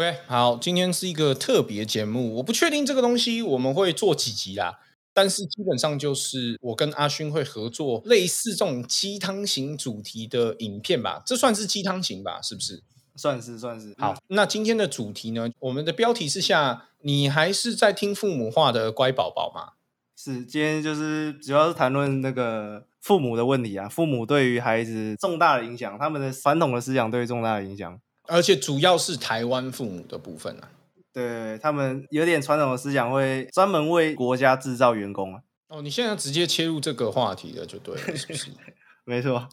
OK，好，今天是一个特别节目，我不确定这个东西我们会做几集啦，但是基本上就是我跟阿勋会合作类似这种鸡汤型主题的影片吧，这算是鸡汤型吧，是不是？算是算是。好，那今天的主题呢，我们的标题是下，你还是在听父母话的乖宝宝吗？是，今天就是主要是谈论那个父母的问题啊，父母对于孩子重大的影响，他们的传统的思想对于重大的影响。而且主要是台湾父母的部分啊，对他们有点传统的思想，会专门为国家制造员工啊。哦，你现在直接切入这个话题了，就对了，是不是？没错。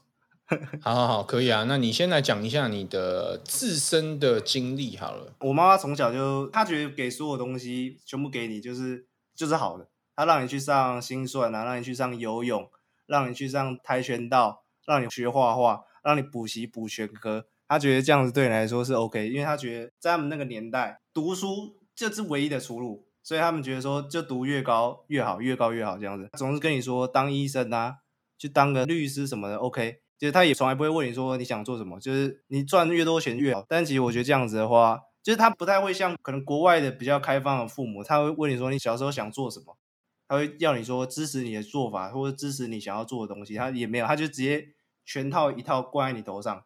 好好好，可以啊。那你先来讲一下你的自身的经历好了。我妈妈从小就，她觉得给所有东西全部给你，就是就是好的。她让你去上心算啊，让你去上游泳，让你去上跆拳道，让你学画画，让你补习补全科。他觉得这样子对你来说是 OK，因为他觉得在他们那个年代读书就是唯一的出路，所以他们觉得说就读越高越好，越高越好这样子。总是跟你说当医生啊，去当个律师什么的 OK，就是他也从来不会问你说你想做什么，就是你赚越多钱越好。但其实我觉得这样子的话，就是他不太会像可能国外的比较开放的父母，他会问你说你小时候想做什么，他会要你说支持你的做法或者支持你想要做的东西，他也没有，他就直接全套一套挂在你头上。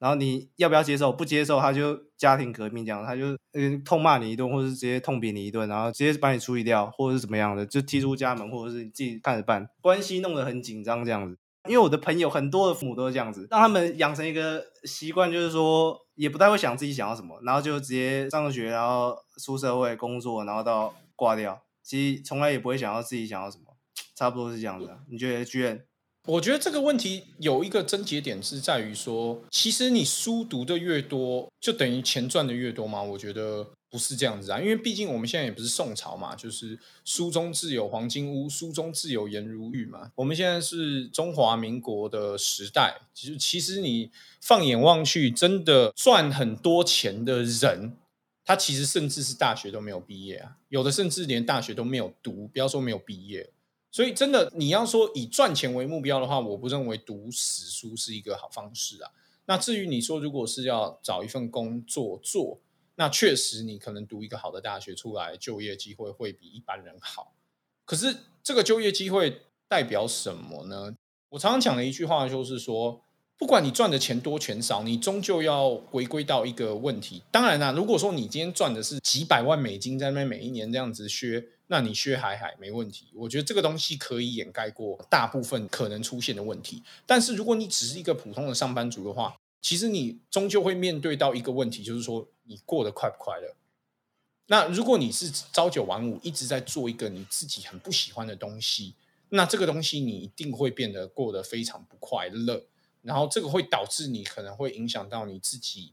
然后你要不要接受？不接受，他就家庭革命这样，他就嗯痛骂你一顿，或者是直接痛扁你一顿，然后直接把你处理掉，或者是怎么样的，就踢出家门，或者是你自己看着办，关系弄得很紧张这样子。因为我的朋友很多的父母都是这样子，让他们养成一个习惯，就是说也不太会想自己想要什么，然后就直接上学，然后出社会工作，然后到挂掉，其实从来也不会想要自己想要什么，差不多是这样子。你觉得居然？我觉得这个问题有一个症结点是在于说，其实你书读的越多，就等于钱赚的越多吗？我觉得不是这样子啊，因为毕竟我们现在也不是宋朝嘛，就是书中自有黄金屋，书中自有颜如玉嘛。我们现在是中华民国的时代，其实其实你放眼望去，真的赚很多钱的人，他其实甚至是大学都没有毕业啊，有的甚至连大学都没有读，不要说没有毕业。所以，真的，你要说以赚钱为目标的话，我不认为读死书是一个好方式啊。那至于你说，如果是要找一份工作做，那确实你可能读一个好的大学出来，就业机会会比一般人好。可是，这个就业机会代表什么呢？我常常讲的一句话就是说。不管你赚的钱多钱少，你终究要回归到一个问题。当然啦，如果说你今天赚的是几百万美金，在那每一年这样子削，那你削海海没问题。我觉得这个东西可以掩盖过大部分可能出现的问题。但是如果你只是一个普通的上班族的话，其实你终究会面对到一个问题，就是说你过得快不快乐？那如果你是朝九晚五，一直在做一个你自己很不喜欢的东西，那这个东西你一定会变得过得非常不快乐。然后这个会导致你可能会影响到你自己，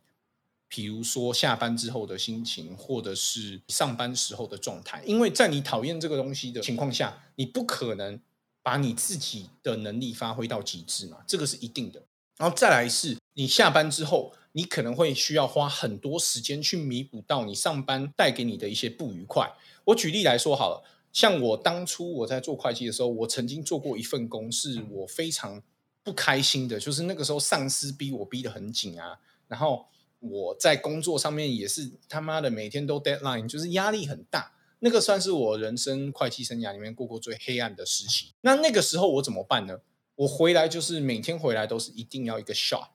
比如说下班之后的心情，或者是上班时候的状态。因为在你讨厌这个东西的情况下，你不可能把你自己的能力发挥到极致嘛，这个是一定的。然后再来是，你下班之后，你可能会需要花很多时间去弥补到你上班带给你的一些不愉快。我举例来说好了，像我当初我在做会计的时候，我曾经做过一份工，是我非常。不开心的，就是那个时候上司逼我逼得很紧啊，然后我在工作上面也是他妈的每天都 deadline，就是压力很大。那个算是我人生会计生涯里面过过最黑暗的时期。那那个时候我怎么办呢？我回来就是每天回来都是一定要一个 shot。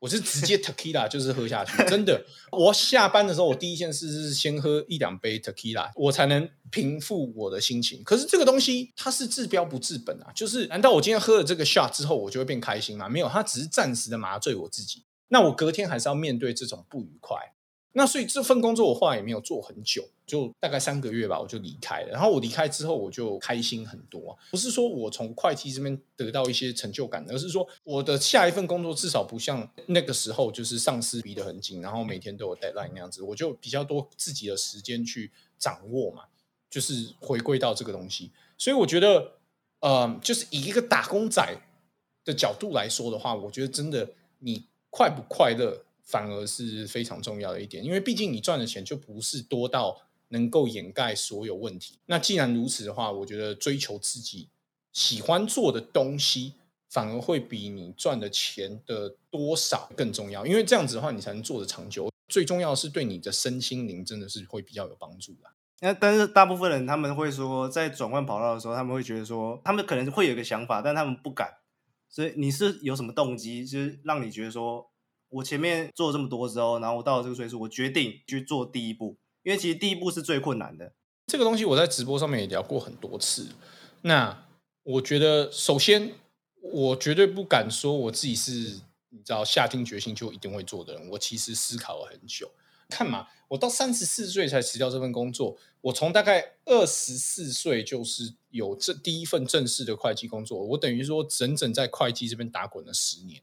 我是直接 tequila 就是喝下去，真的。我下班的时候，我第一件事是先喝一两杯 tequila，我才能平复我的心情。可是这个东西它是治标不治本啊，就是难道我今天喝了这个 shot 之后，我就会变开心吗？没有，它只是暂时的麻醉我自己。那我隔天还是要面对这种不愉快。那所以这份工作我后来也没有做很久，就大概三个月吧，我就离开了。然后我离开之后，我就开心很多。不是说我从会计这边得到一些成就感，而是说我的下一份工作至少不像那个时候，就是上司逼得很紧，然后每天都有 deadline 那样子。我就比较多自己的时间去掌握嘛，就是回归到这个东西。所以我觉得，呃，就是以一个打工仔的角度来说的话，我觉得真的你快不快乐？反而是非常重要的一点，因为毕竟你赚的钱就不是多到能够掩盖所有问题。那既然如此的话，我觉得追求自己喜欢做的东西，反而会比你赚的钱的多少更重要。因为这样子的话，你才能做的长久。最重要的是对你的身心灵真的是会比较有帮助的。那但是大部分人他们会说，在转换跑道的时候，他们会觉得说，他们可能会有一个想法，但他们不敢。所以你是有什么动机，就是让你觉得说，我前面做了这么多之后，然后我到了这个岁数，我决定去做第一步，因为其实第一步是最困难的。这个东西我在直播上面也聊过很多次。那我觉得，首先我绝对不敢说我自己是你知道下定决心就一定会做的人。我其实思考了很久。看嘛，我到三十四岁才辞掉这份工作。我从大概二十四岁就是有这第一份正式的会计工作，我等于说整整在会计这边打滚了十年。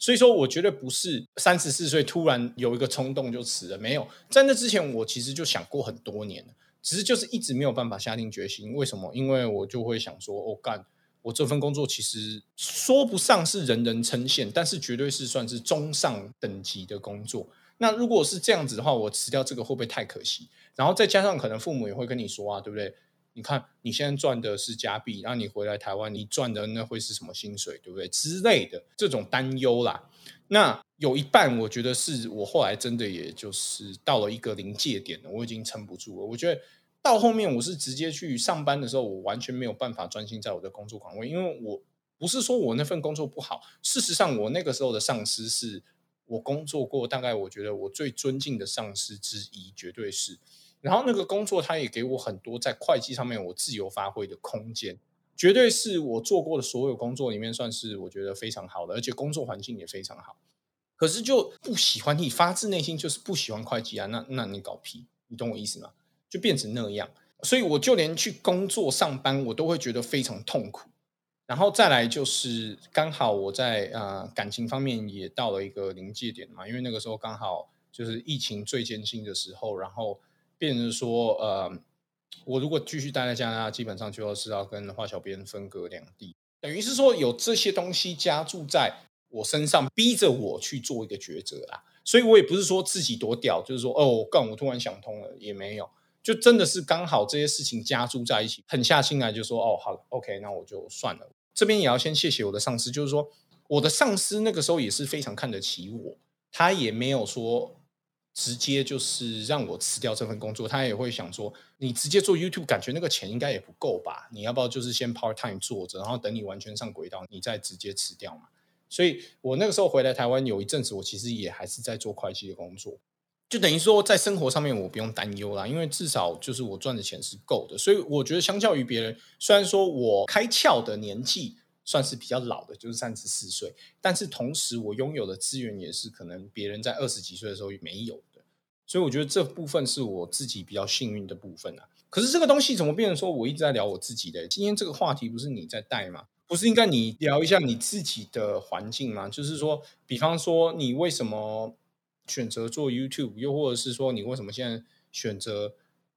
所以说，我绝对不是三十四岁突然有一个冲动就辞了。没有，在那之前，我其实就想过很多年了，只是就是一直没有办法下定决心。为什么？因为我就会想说，我干，我这份工作其实说不上是人人称羡，但是绝对是算是中上等级的工作。那如果是这样子的话，我辞掉这个会不会太可惜？然后再加上可能父母也会跟你说啊，对不对？你看你现在赚的是加币，然后你回来台湾，你赚的那会是什么薪水，对不对？之类的这种担忧啦。那有一半我觉得是我后来真的也就是到了一个临界点了，我已经撑不住了。我觉得到后面我是直接去上班的时候，我完全没有办法专心在我的工作岗位，因为我不是说我那份工作不好，事实上我那个时候的上司是。我工作过，大概我觉得我最尊敬的上司之一，绝对是。然后那个工作，他也给我很多在会计上面我自由发挥的空间，绝对是我做过的所有工作里面，算是我觉得非常好的，而且工作环境也非常好。可是就不喜欢你，发自内心就是不喜欢会计啊，那那你搞屁，你懂我意思吗？就变成那样，所以我就连去工作上班，我都会觉得非常痛苦。然后再来就是刚好我在呃感情方面也到了一个临界点嘛，因为那个时候刚好就是疫情最艰辛的时候，然后变成说呃我如果继续待在加拿大，基本上就要是要跟华小编分隔两地，等于是说有这些东西加注在我身上，逼着我去做一个抉择啦。所以我也不是说自己多屌，就是说哦干我突然想通了也没有。就真的是刚好这些事情加注在一起，狠下心来就说哦好，OK，那我就算了。这边也要先谢谢我的上司，就是说我的上司那个时候也是非常看得起我，他也没有说直接就是让我辞掉这份工作，他也会想说你直接做 YouTube，感觉那个钱应该也不够吧？你要不要就是先 part time 做着，然后等你完全上轨道，你再直接辞掉嘛？所以我那个时候回来台湾有一阵子，我其实也还是在做会计的工作。就等于说，在生活上面我不用担忧啦，因为至少就是我赚的钱是够的，所以我觉得相较于别人，虽然说我开窍的年纪算是比较老的，就是三十四岁，但是同时我拥有的资源也是可能别人在二十几岁的时候没有的，所以我觉得这部分是我自己比较幸运的部分啊。可是这个东西怎么变成说我一直在聊我自己的？今天这个话题不是你在带吗？不是应该你聊一下你自己的环境吗？就是说，比方说你为什么？选择做 YouTube，又或者是说你为什么现在选择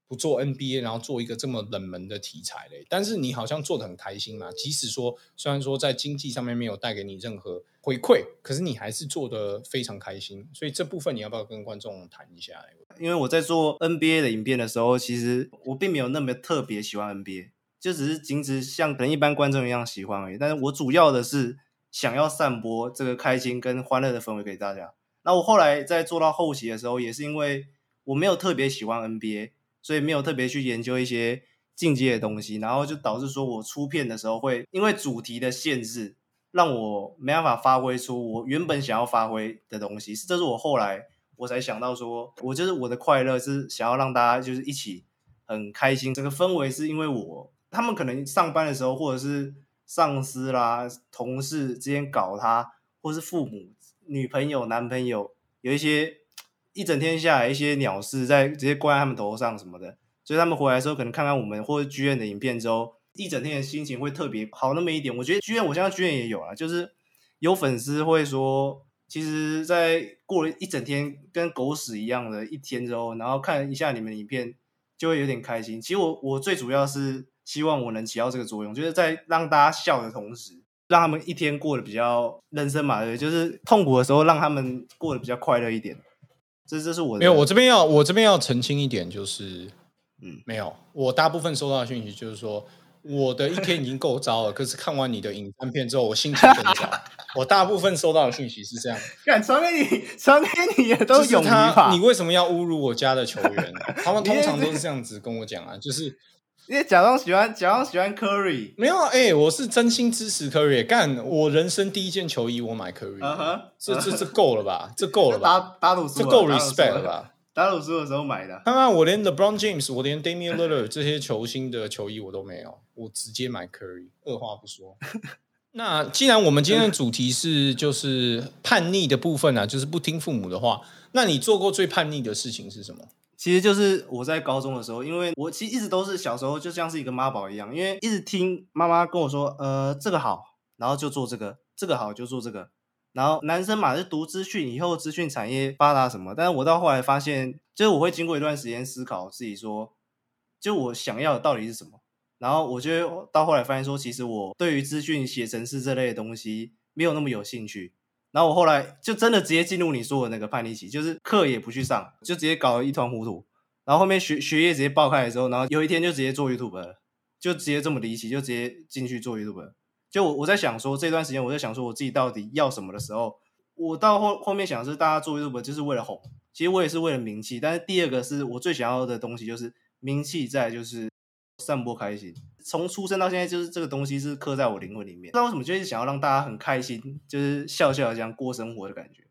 不做 NBA，然后做一个这么冷门的题材嘞？但是你好像做的很开心嘛，即使说虽然说在经济上面没有带给你任何回馈，可是你还是做的非常开心。所以这部分你要不要跟观众谈一下？因为我在做 NBA 的影片的时候，其实我并没有那么特别喜欢 NBA，就只是仅止像可能一般观众一样喜欢而已。但是我主要的是想要散播这个开心跟欢乐的氛围给大家。那我后来在做到后期的时候，也是因为我没有特别喜欢 NBA，所以没有特别去研究一些进阶的东西，然后就导致说我出片的时候会因为主题的限制，让我没办法发挥出我原本想要发挥的东西。这是我后来我才想到说，我就是我的快乐是想要让大家就是一起很开心，整个氛围是因为我他们可能上班的时候，或者是上司啦、同事之间搞他，或是父母。女朋友、男朋友有一些一整天下来一些鸟事在直接挂在他们头上什么的，所以他们回来的时候可能看看我们或者剧院的影片之后，一整天的心情会特别好那么一点。我觉得剧院，我相信剧院也有啊，就是有粉丝会说，其实，在过了一整天跟狗屎一样的一天之后，然后看一下你们的影片，就会有点开心。其实我我最主要是希望我能起到这个作用，就是在让大家笑的同时。让他们一天过得比较人生嘛，对，就是痛苦的时候让他们过得比较快乐一点。这这是我的没有，我这边要我这边要澄清一点，就是嗯，没有，我大部分收到的讯息就是说，我的一天已经够糟了，可是看完你的影片之后，我心情更糟。我大部分收到的讯息是这样，敢传给你，传给你的都就是是泳衣他，你为什么要侮辱我家的球员？他们通常都是这样子跟我讲啊，就是因为假装喜欢，假装喜欢 Curry，没有啊，哎、我是真心支持 Curry，干，我人生第一件球衣我买 Curry，、这这这够了吧？这够了吧？打打赌输了，这够 respect 了？吧？打赌输的时候买的，看看我连 LeBron James，我连 Damian Lillard 这些球星的球衣我都没有，我直接买 Curry，二话不说。那既然我们今天的主题是就是叛逆的部分啊，就是不听父母的话，那你做过最叛逆的事情是什么？其实就是我在高中的时候，因为我其实一直都是小时候就像是一个妈宝一样，因为一直听妈妈跟我说，呃，这个好，然后就做这个，这个好就做这个。然后男生嘛，就读资讯，以后资讯产业发达什么。但是我到后来发现，就是我会经过一段时间思考自己说，就我想要的到底是什么。然后我就到后来发现说，其实我对于资讯写程式这类的东西没有那么有兴趣。然后我后来就真的直接进入你说的那个叛逆期，就是课也不去上，就直接搞得一团糊涂。然后后面学学业直接爆开的时候，然后有一天就直接做 YouTube 了，就直接这么离奇，就直接进去做 YouTube。就我我在想说这段时间，我在想说我自己到底要什么的时候，我到后后面想是大家做 YouTube 就是为了红，其实我也是为了名气。但是第二个是我最想要的东西就是名气，在就是散播开心。从出生到现在，就是这个东西是刻在我灵魂里面。不知道为什么，就一直想要让大家很开心，就是笑笑这样过生活的感觉。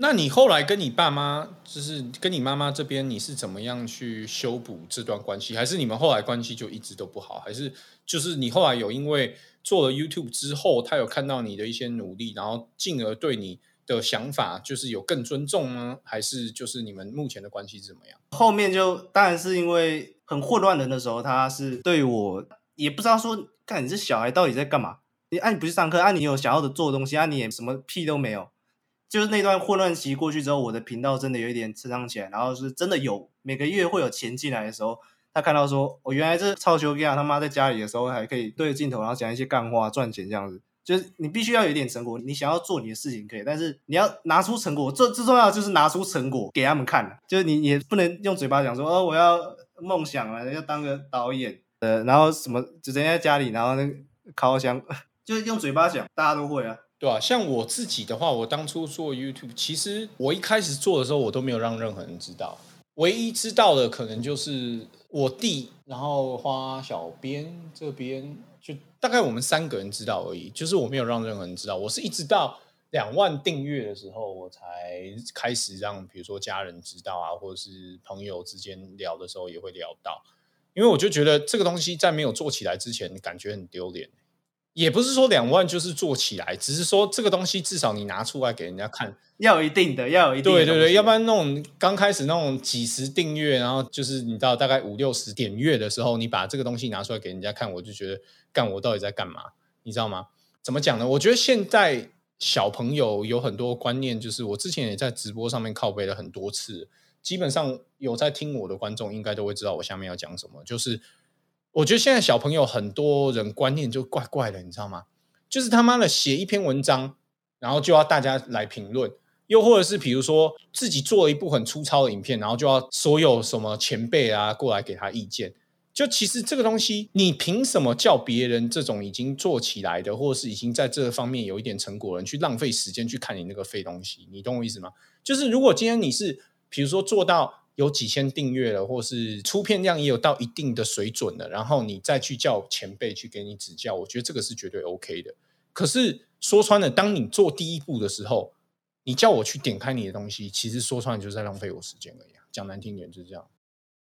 那你后来跟你爸妈，就是跟你妈妈这边，你是怎么样去修补这段关系？还是你们后来关系就一直都不好？还是就是你后来有因为做了 YouTube 之后，他有看到你的一些努力，然后进而对你的想法就是有更尊重吗？还是就是你们目前的关系是怎么样？后面就当然是因为很混乱的那时候，他是对我也不知道说，看你这小孩到底在干嘛？你啊，你不去上课啊，你有想要的做的东西啊，你也什么屁都没有。就是那段混乱期过去之后，我的频道真的有一点成长起来，然后是真的有每个月会有钱进来的时候，他看到说，我、原来这超球 g 啊，他妈在家里的时候还可以对着镜头，然后讲一些干话赚钱这样子。就是你必须要有一点成果，你想要做你的事情可以，但是你要拿出成果，最最重要的就是拿出成果给他们看。就是你也不能用嘴巴讲说，哦，我要梦想啊，要当个导演，呃，然后什么就整天在家里，然后那个烤箱，就是用嘴巴讲，大家都会啊。对啊，像我自己的话，我当初做 YouTube，其实我一开始做的时候，我都没有让任何人知道。唯一知道的可能就是我弟，然后花小编这边，就大概我们三个人知道而已。就是我没有让任何人知道，我是一直到两万订阅的时候，我才开始让比如说家人知道啊，或者是朋友之间聊的时候也会聊到。因为我就觉得这个东西在没有做起来之前，感觉很丢脸。也不是说两万就是做起来，只是说这个东西至少你拿出来给人家看。要有一定的，要有一定的对对对，要不然那种刚开始那种几十订阅，然后就是你到大概五六十点阅的时候，你把这个东西拿出来给人家看，我就觉得干我到底在干嘛？你知道吗？怎么讲呢？我觉得现在小朋友有很多观念，就是我之前也在直播上面靠背了很多次，基本上有在听我的观众应该都会知道我下面要讲什么。就是我觉得现在小朋友很多人观念就怪怪的，你知道吗？就是他妈的写一篇文章，然后就要大家来评论。又或者是比如说自己做了一部很粗糙的影片，然后就要所有什么前辈啊过来给他意见。就其实这个东西，你凭什么叫别人这种已经做起来的，或者是已经在这方面有一点成果的人去浪费时间去看你那个废东西？你懂我意思吗？就是如果今天你是比如说做到有几千订阅了，或是出片量也有到一定的水准了，然后你再去叫前辈去给你指教，我觉得这个是绝对 OK 的。可是说穿了，当你做第一步的时候，你叫我去点开你的东西，其实说穿了就是在浪费我时间而已啊。讲难听点就是这样。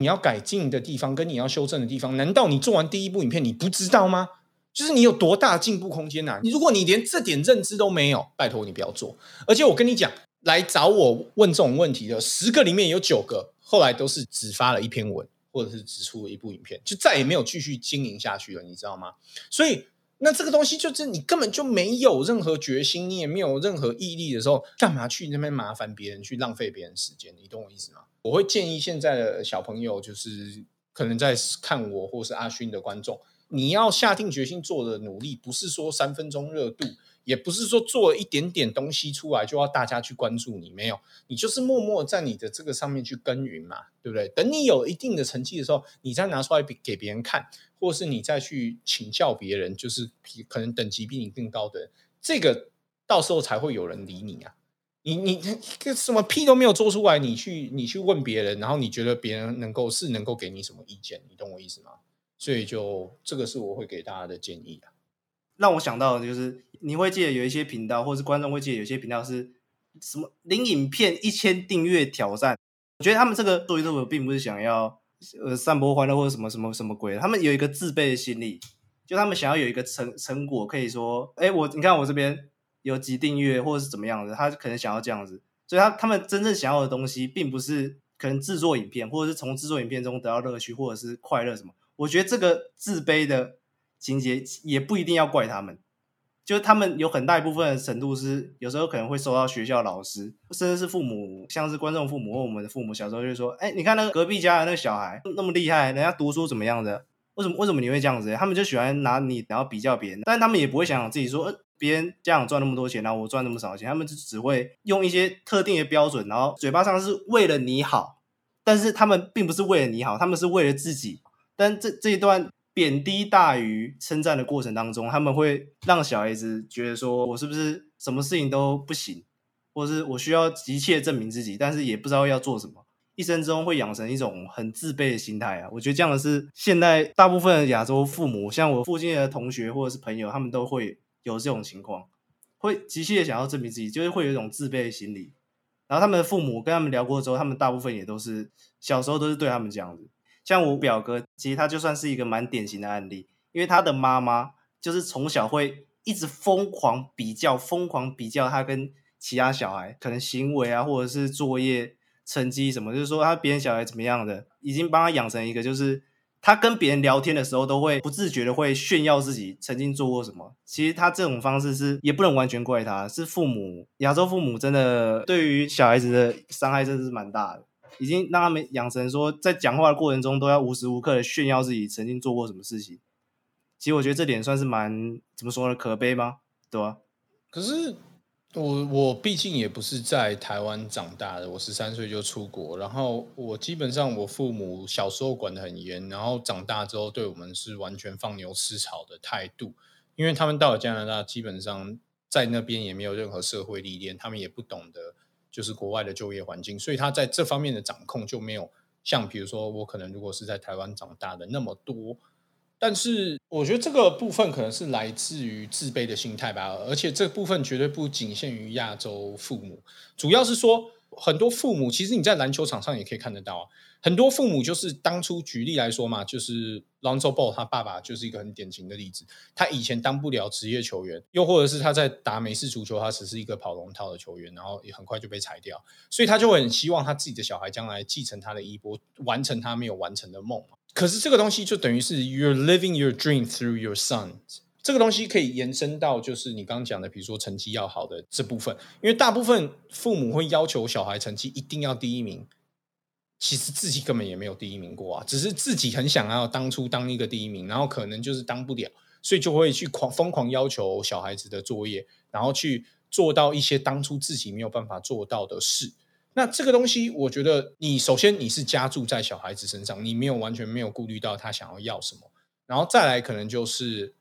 你要改进的地方跟你要修正的地方，难道你做完第一部影片你不知道吗？就是你有多大进步空间呐、你如果你连这点认知都没有，拜托你不要做。而且我跟你讲，来找我问这种问题的十个里面有九个，后来都是只发了一篇文，或者是只出了一部影片，就再也没有继续经营下去了，你知道吗？所以那这个东西就是你根本就没有任何决心，你也没有任何毅力的时候，干嘛去那边麻烦别人，去浪费别人时间？你懂我意思吗？我会建议现在的小朋友，就是可能在看我或是阿勋的观众，你要下定决心做的努力，不是说三分钟热度，也不是说做一点点东西出来就要大家去关注你，没有，你就是默默在你的这个上面去耕耘嘛，对不对？等你有一定的成绩的时候，你再拿出来给给别人看，或是你再去请教别人，就是可能等级比你更高的人，这个到时候才会有人理你啊。你你个什么屁都没有做出来，你去你去问别人，然后你觉得别人能够是能够给你什么意见？你懂我意思吗？所以就这个是我会给大家的建议啊。让我想到的就是，你会记得有一些频道，或是观众会记得有些频道是什么零影片一千订阅挑战。我觉得他们这个做 YouTube 并不是想要呃散播欢乐或者什么什么什么鬼，他们有一个自卑的心理，就他们想要有一个成成果，可以说，哎，我你看我这边有几订阅或者是怎么样的，他可能想要这样子，所以他他们真正想要的东西，并不是可能制作影片，或者是从制作影片中得到乐趣或者是快乐什么。我觉得这个自卑的。情节也不一定要怪他们，就是他们有很大一部分的程度是有时候可能会受到学校老师，甚至是父母，像是观众父母或我们的父母，小时候就说：“哎，你看那个隔壁家的那个小孩那么厉害，人家读书怎么样的？为什么为什么你会这样子？”他们就喜欢拿你然后比较别人，但他们也不会想想自己说：“别人家长赚那么多钱，然后我赚那么少钱。”他们就只会用一些特定的标准，然后嘴巴上是为了你好，但是他们并不是为了你好，他们是为了自己。但这这一段。贬低大于称赞的过程当中，他们会让小孩子觉得说：“我是不是什么事情都不行，或是我需要急切证明自己，但是也不知道要做什么，一生中会养成一种很自卑的心态啊！”我觉得这样的是现在大部分的亚洲父母，像我附近的同学或者是朋友，他们都会有这种情况，会急切的想要证明自己，就是会有一种自卑的心理。然后他们的父母跟他们聊过之后，他们大部分也都是小时候都是对他们这样子。像我表哥，其实他就算是一个蛮典型的案例，因为他的妈妈就是从小会一直疯狂比较，疯狂比较他跟其他小孩可能行为啊，或者是作业成绩什么，就是说他别人小孩怎么样的，已经帮他养成一个，就是他跟别人聊天的时候都会不自觉的会炫耀自己曾经做过什么。其实他这种方式是也不能完全怪他，是父母亚洲父母真的对于小孩子的伤害真的是蛮大的。已经让他们养成说，在讲话的过程中都要无时无刻的炫耀自己曾经做过什么事情。其实我觉得这点算是蛮怎么说呢？可悲吗？对吧？可是我我毕竟也不是在台湾长大的，我十三岁就出国，然后我基本上我父母小时候管的很严，然后长大之后对我们是完全放牛吃草的态度。因为他们到了加拿大，基本上在那边也没有任何社会历练，他们也不懂得。就是国外的就业环境，所以他在这方面的掌控就没有像比如说我可能如果是在台湾长大的那么多。但是我觉得这个部分可能是来自于自卑的心态吧，而且这部分绝对不仅限于亚洲父母，主要是说很多父母其实你在篮球场上也可以看得到啊。很多父母就是当初举例来说嘛，就是 Lonzo Ball 他爸爸就是一个很典型的例子。他以前当不了职业球员，又或者是他在打美式足球，他只是一个跑龙套的球员，然后也很快就被裁掉，所以他就很希望他自己的小孩将来继承他的衣钵，完成他没有完成的梦。可是这个东西就等于是 You're living your dream through your son。这个东西可以延伸到就是你刚刚讲的，比如说成绩要好的这部分，因为大部分父母会要求小孩成绩一定要第一名。其实自己根本也没有第一名过啊，只是自己很想要当初当一个第一名，然后可能就是当不了，所以就会去狂疯狂要求小孩子的作业，然后去做到一些当初自己没有办法做到的事。那这个东西，我觉得你首先你是加注在小孩子身上，你没有完全没有顾虑到他想要要什么，然后再来可能就是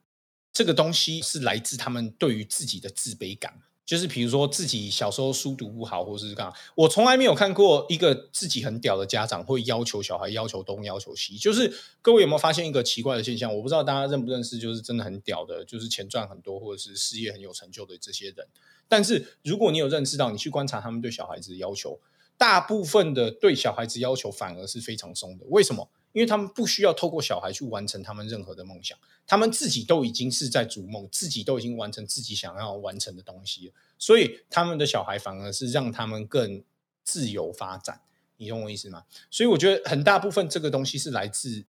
这个东西是来自他们对于自己的自卑感。就是比如说自己小时候书读不好，或者是干嘛，我从来没有看过一个自己很屌的家长会要求小孩要求东要求西。就是各位有没有发现一个奇怪的现象？我不知道大家认不认识，就是真的很屌的，就是钱赚很多或者是事业很有成就的这些人。但是如果你有认识到，你去观察他们对小孩子的要求，大部分的对小孩子要求反而是非常松的。为什么？因为他们不需要透过小孩去完成他们任何的梦想，他们自己都已经是在逐梦，自己都已经完成自己想要完成的东西，所以他们的小孩反而是让他们更自由发展。你懂我意思吗？所以我觉得很大部分这个东西是来自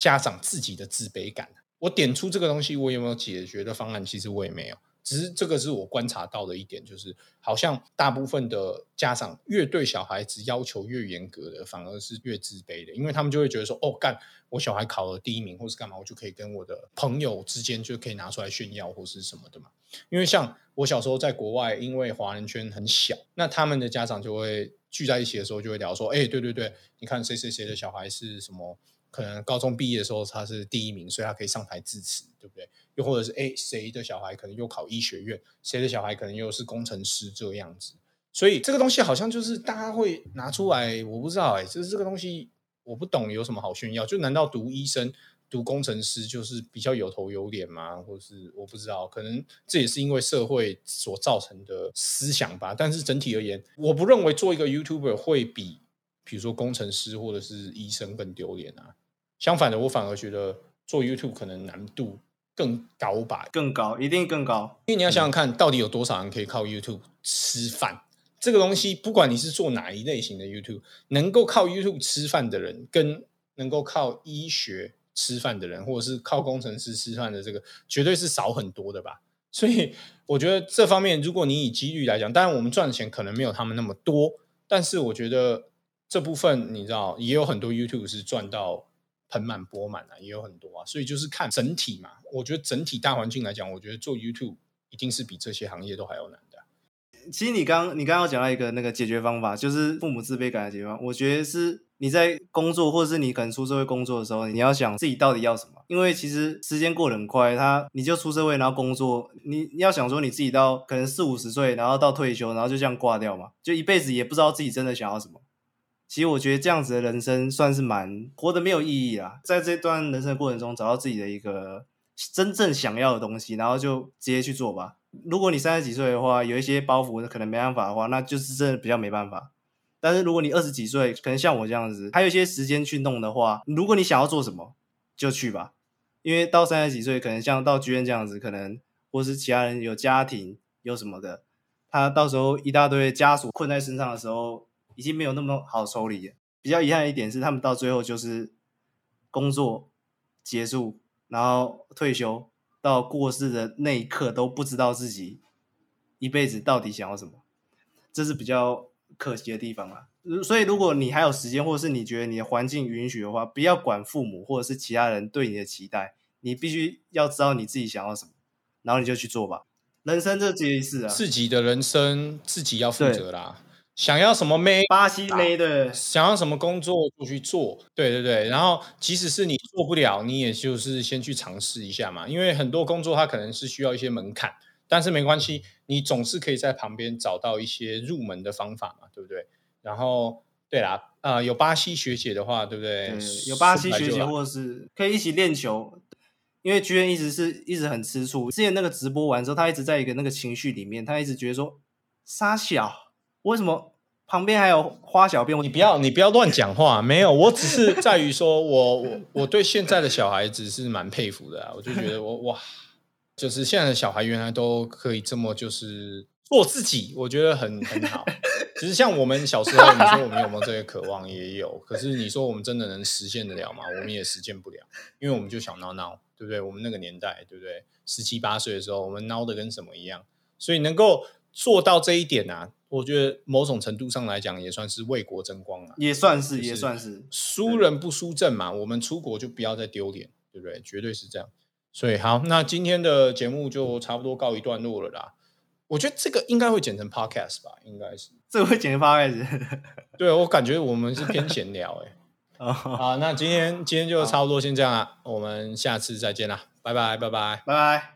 家长自己的自卑感。我点出这个东西，我有没有解决的方案？其实我也没有。只是这个是我观察到的一点，就是好像大部分的家长越对小孩子要求越严格的，反而是越自卑的，因为他们就会觉得说：“哦，干，我小孩考了第一名，或是干嘛，我就可以跟我的朋友之间就可以拿出来炫耀，或是什么的嘛。”因为像我小时候在国外，因为华人圈很小，那他们的家长就会聚在一起的时候就会聊说：“哎，对对对，你看谁谁谁的小孩是什么。”可能高中毕业的时候他是第一名，所以他可以上台致辞，对不对？又或者是哎，谁的小孩可能又考医学院，谁的小孩可能又是工程师这样子。所以这个东西好像就是大家会拿出来，我不知道哎，就是这个东西我不懂有什么好炫耀？就难道读医生？读工程师就是比较有头有脸吗？或是我不知道，可能这也是因为社会所造成的思想吧。但是整体而言，我不认为做一个 YouTuber 会比，比如说工程师或者是医生更丢脸啊。相反的，我反而觉得做 YouTube 可能难度更高吧，更高，一定更高。因为你要想想看，到底有多少人可以靠 YouTube 吃饭？这个东西，不管你是做哪一类型的 YouTube，能够靠 YouTube 吃饭的人，跟能够靠医学。吃饭的人，或者是靠工程师吃饭的这个，绝对是少很多的吧。所以我觉得这方面，如果你以几率来讲，当然我们赚的钱可能没有他们那么多，但是我觉得这部分你知道，也有很多 YouTube 是赚到盆满钵满啊，也有很多啊。所以就是看整体嘛。我觉得整体大环境来讲，我觉得做 YouTube 一定是比这些行业都还要难的。其实你刚你刚刚讲到一个那个解决方法，就是父母自卑感的解决方法。我觉得是你在工作，或者是你可能出社会工作的时候，你要想自己到底要什么。因为其实时间过得很快，他你就出社会，然后工作，你你要想说你自己到可能四五十岁，然后到退休，然后就这样挂掉嘛，就一辈子也不知道自己真的想要什么。其实我觉得这样子的人生算是蛮活得没有意义啦。在这段人生过程中，找到自己的一个真正想要的东西，然后就直接去做吧。如果你三十几岁的话，有一些包袱可能没办法的话，那就是真的比较没办法。但是如果你二十几岁，可能像我这样子，还有一些时间去弄的话，如果你想要做什么，就去吧。因为到三十几岁，可能像到剧院这样子，可能或是其他人有家庭有什么的，他到时候一大堆枷锁困在身上的时候，已经没有那么好抽离。比较遗憾的一点是，他们到最后就是工作结束，然后退休。到过世的那一刻都不知道自己一辈子到底想要什么，这是比较可惜的地方啊。所以，如果你还有时间，或者是你觉得你的环境允许的话，不要管父母或者是其他人对你的期待，你必须要知道你自己想要什么，然后你就去做吧。人生这几次啊，自己的人生自己要负责啦。想要什么妹？巴西妹的，想要什么工作就去做，对对对。然后，即使是你做不了，你也就是先去尝试一下嘛。因为很多工作它可能是需要一些门槛，但是没关系，你总是可以在旁边找到一些入门的方法嘛，对不对？然后，对啦，啊，有巴西学姐的话，对不对？有巴西学姐，或者是可以一起练球。因为居然一直是一直很吃醋，之前那个直播完之后，他一直在一个那个情绪里面，他一直觉得说沙小。为什么旁边还有花小便？你不要，你不要乱讲话。没有，我只是在于说，我我我对现在的小孩子是蛮佩服的。我就觉得，我哇，就是现在的小孩原来都可以这么就是做自己，我觉得很很好。其实像我们小时候，你说我们有没有这些渴望？也有。可是你说我们真的能实现得了吗？我们也实现不了，因为我们就想闹闹，对不对？我们那个年代，对不对？十七八岁的时候，我们闹的跟什么一样。所以能够做到这一点啊。我觉得某种程度上来讲，也算是为国争光啊，也算是，也算是输人不输阵嘛。我们出国就不要再丢脸，对不对？绝对是这样。所以好，那今天的节目就差不多告一段落了啦。我觉得这个应该会剪成 podcast 吧，应该是这个会剪成 podcast。对我感觉我们是偏闲聊哎。好，那今天今天就差不多先这样啦，我们下次再见啦，拜拜拜拜拜拜。